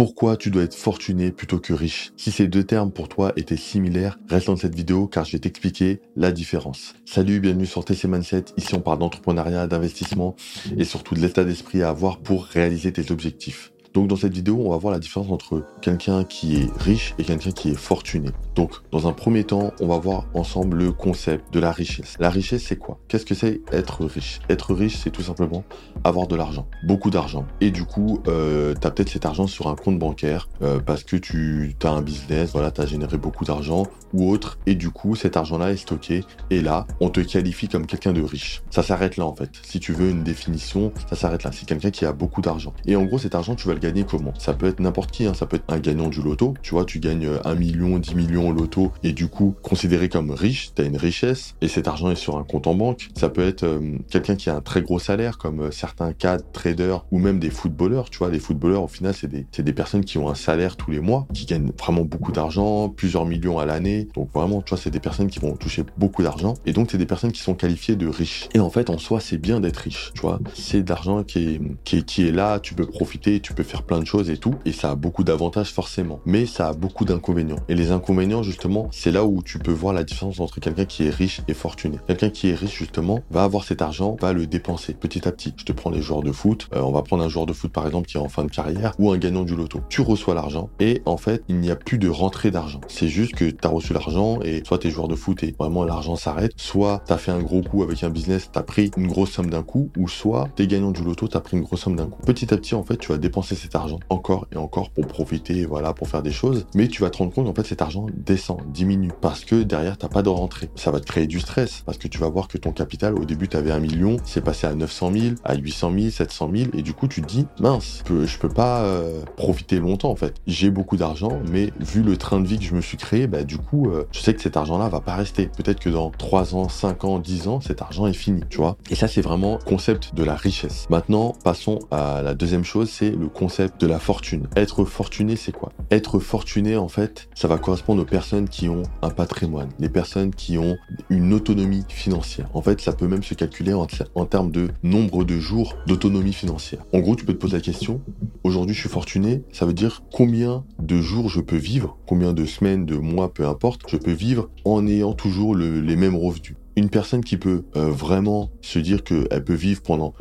pourquoi tu dois être fortuné plutôt que riche. Si ces deux termes pour toi étaient similaires, reste dans cette vidéo car je vais t'expliquer la différence. Salut, bienvenue sur TC Mindset. Ici on parle d'entrepreneuriat, d'investissement et surtout de l'état d'esprit à avoir pour réaliser tes objectifs. Donc dans cette vidéo, on va voir la différence entre quelqu'un qui est riche et quelqu'un qui est fortuné. Donc dans un premier temps, on va voir ensemble le concept de la richesse. La richesse, c'est quoi? Qu'est-ce que c'est être riche? Être riche, c'est tout simplement avoir de l'argent, beaucoup d'argent. Et du coup, euh, tu as peut-être cet argent sur un compte bancaire euh, parce que tu as un business, voilà, tu as généré beaucoup d'argent ou autre. Et du coup, cet argent-là est stocké. Et là, on te qualifie comme quelqu'un de riche. Ça s'arrête là en fait. Si tu veux une définition, ça s'arrête là. C'est quelqu'un qui a beaucoup d'argent. Et en gros, cet argent, tu vas le gagner comment Ça peut être n'importe qui, hein. ça peut être un gagnant du loto, tu vois, tu gagnes 1 million, 10 millions au loto, et du coup, considéré comme riche, tu as une richesse, et cet argent est sur un compte en banque. Ça peut être euh, quelqu'un qui a un très gros salaire, comme euh, certains cadres, traders, ou même des footballeurs, tu vois, les footballeurs, au final, c'est des, des personnes qui ont un salaire tous les mois, qui gagnent vraiment beaucoup d'argent, plusieurs millions à l'année, donc vraiment, tu vois, c'est des personnes qui vont toucher beaucoup d'argent, et donc c'est des personnes qui sont qualifiées de riches. Et en fait, en soi, c'est bien d'être riche, tu vois, c'est d'argent qui est, qui est, qui est là, tu peux profiter, tu peux faire plein de choses et tout, et ça a beaucoup d'avantages forcément, mais ça a beaucoup d'inconvénients. Et les inconvénients, justement, c'est là où tu peux voir la différence entre quelqu'un qui est riche et fortuné. Quelqu'un qui est riche, justement, va avoir cet argent, va le dépenser petit à petit. Je te prends les joueurs de foot, euh, on va prendre un joueur de foot par exemple qui est en fin de carrière, ou un gagnant du loto. Tu reçois l'argent, et en fait, il n'y a plus de rentrée d'argent. C'est juste que tu as reçu l'argent, et soit t'es joueur de foot et vraiment l'argent s'arrête, soit tu as fait un gros coup avec un business, tu as pris une grosse somme d'un coup, ou soit t'es gagnant du loto, tu as pris une grosse somme d'un coup. Petit à petit, en fait, tu vas dépenser cet argent encore et encore pour profiter, voilà, pour faire des choses. Mais tu vas te rendre compte, en fait, cet argent descend, diminue, parce que derrière, t'as pas de rentrée. Ça va te créer du stress, parce que tu vas voir que ton capital, au début, tu un million, c'est passé à 900 000, à 800 000, 700 000, et du coup, tu te dis, mince, je peux, peux pas euh, profiter longtemps, en fait. J'ai beaucoup d'argent, mais vu le train de vie que je me suis créé, bah, du coup, euh, je sais que cet argent-là va pas rester. Peut-être que dans 3 ans, 5 ans, 10 ans, cet argent est fini, tu vois. Et ça, c'est vraiment concept de la richesse. Maintenant, passons à la deuxième chose, c'est le concept de la fortune. Être fortuné, c'est quoi? Être fortuné, en fait, ça va correspondre aux personnes qui ont un patrimoine, les personnes qui ont une autonomie financière. En fait, ça peut même se calculer en, en termes de nombre de jours d'autonomie financière. En gros, tu peux te poser la question, aujourd'hui je suis fortuné, ça veut dire combien de jours je peux vivre, combien de semaines, de mois, peu importe, je peux vivre en ayant toujours les mêmes revenus? Une personne qui peut euh, vraiment se dire qu'elle peut vivre pendant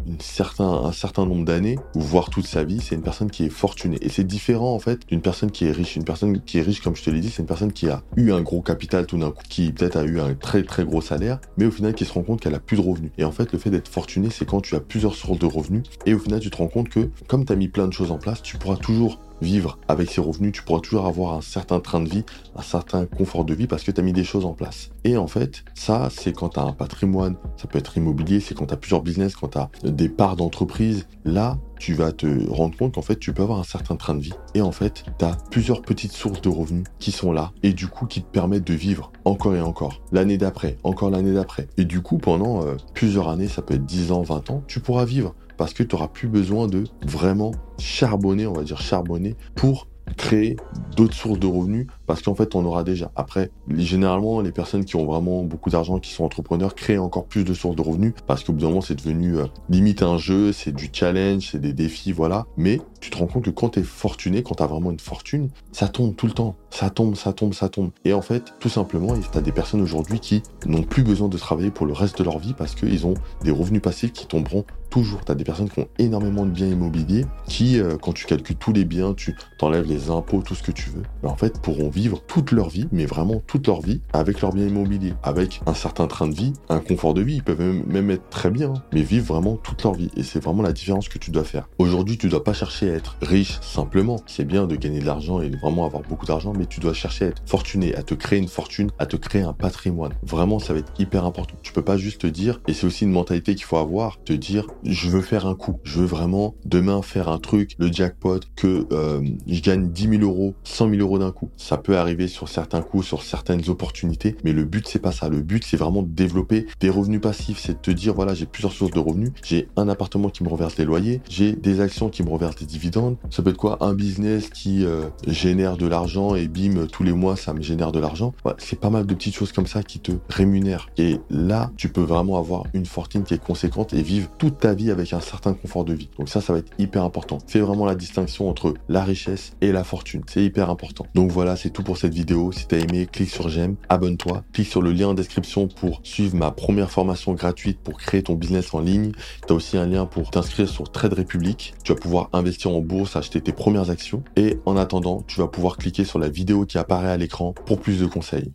un certain nombre d'années, ou voire toute sa vie, c'est une personne qui est fortunée. Et c'est différent en fait d'une personne qui est riche. Une personne qui est riche, comme je te l'ai dit, c'est une personne qui a eu un gros capital tout d'un coup, qui peut-être a eu un très très gros salaire, mais au final qui se rend compte qu'elle a plus de revenus. Et en fait, le fait d'être fortuné, c'est quand tu as plusieurs sources de revenus, et au final tu te rends compte que comme tu as mis plein de choses en place, tu pourras toujours vivre avec ces revenus, tu pourras toujours avoir un certain train de vie, un certain confort de vie parce que tu as mis des choses en place. Et en fait, ça, c'est quand tu as un patrimoine, ça peut être immobilier, c'est quand tu as plusieurs business, quand tu as des parts d'entreprise. Là, tu vas te rendre compte qu'en fait, tu peux avoir un certain train de vie. Et en fait, tu as plusieurs petites sources de revenus qui sont là et du coup qui te permettent de vivre encore et encore. L'année d'après, encore l'année d'après. Et du coup, pendant euh, plusieurs années, ça peut être 10 ans, 20 ans, tu pourras vivre parce que tu n'auras plus besoin de vraiment charbonner, on va dire charbonner, pour créer d'autres sources de revenus parce qu'en fait on aura déjà. Après, généralement les personnes qui ont vraiment beaucoup d'argent, qui sont entrepreneurs, créent encore plus de sources de revenus parce qu'au bout d'un moment c'est devenu euh, limite un jeu, c'est du challenge, c'est des défis, voilà. Mais tu te rends compte que quand tu es fortuné, quand tu as vraiment une fortune, ça tombe tout le temps. Ça tombe, ça tombe, ça tombe. Et en fait, tout simplement, tu as des personnes aujourd'hui qui n'ont plus besoin de travailler pour le reste de leur vie parce qu'ils ont des revenus passifs qui tomberont toujours. Tu as des personnes qui ont énormément de biens immobiliers qui, euh, quand tu calcules tous les biens, tu t'enlèves les impôts, tout ce que tu veux, en fait, pourront vivre toute leur vie, mais vraiment toute leur vie, avec leurs biens immobiliers, avec un certain train de vie, un confort de vie. Ils peuvent même, être très bien, hein, mais vivre vraiment toute leur vie. Et c'est vraiment la différence que tu dois faire. Aujourd'hui, tu dois pas chercher à être riche simplement. C'est bien de gagner de l'argent et de vraiment avoir beaucoup d'argent, mais tu dois chercher à être fortuné, à te créer une fortune, à te créer un patrimoine. Vraiment, ça va être hyper important. Tu peux pas juste te dire, et c'est aussi une mentalité qu'il faut avoir, te dire, je veux faire un coup, je veux vraiment demain faire un truc, le jackpot, que euh, je gagne 10 000 euros, 100 000 euros d'un coup. Ça peut arriver sur certains coups, sur certaines opportunités, mais le but c'est pas ça. Le but c'est vraiment de développer des revenus passifs, c'est de te dire voilà j'ai plusieurs sources de revenus, j'ai un appartement qui me reverse des loyers, j'ai des actions qui me reversent des dividendes. Ça peut être quoi? Un business qui euh, génère de l'argent et bim tous les mois ça me génère de l'argent. c'est pas mal de petites choses comme ça qui te rémunèrent. Et là tu peux vraiment avoir une fortune qui est conséquente et vivre toute ta vie avec un certain confort de vie. Donc ça ça va être hyper important. C'est vraiment la distinction entre la richesse et la fortune. C'est hyper important. Donc voilà, c'est tout pour cette vidéo. Si tu as aimé, clique sur j'aime, abonne-toi, clique sur le lien en description pour suivre ma première formation gratuite pour créer ton business en ligne. Tu as aussi un lien pour t'inscrire sur Trade Republic. Tu vas pouvoir investir en bourse, acheter tes premières actions. Et en attendant, tu vas pouvoir cliquer sur la vidéo qui apparaît à l'écran pour plus de conseils.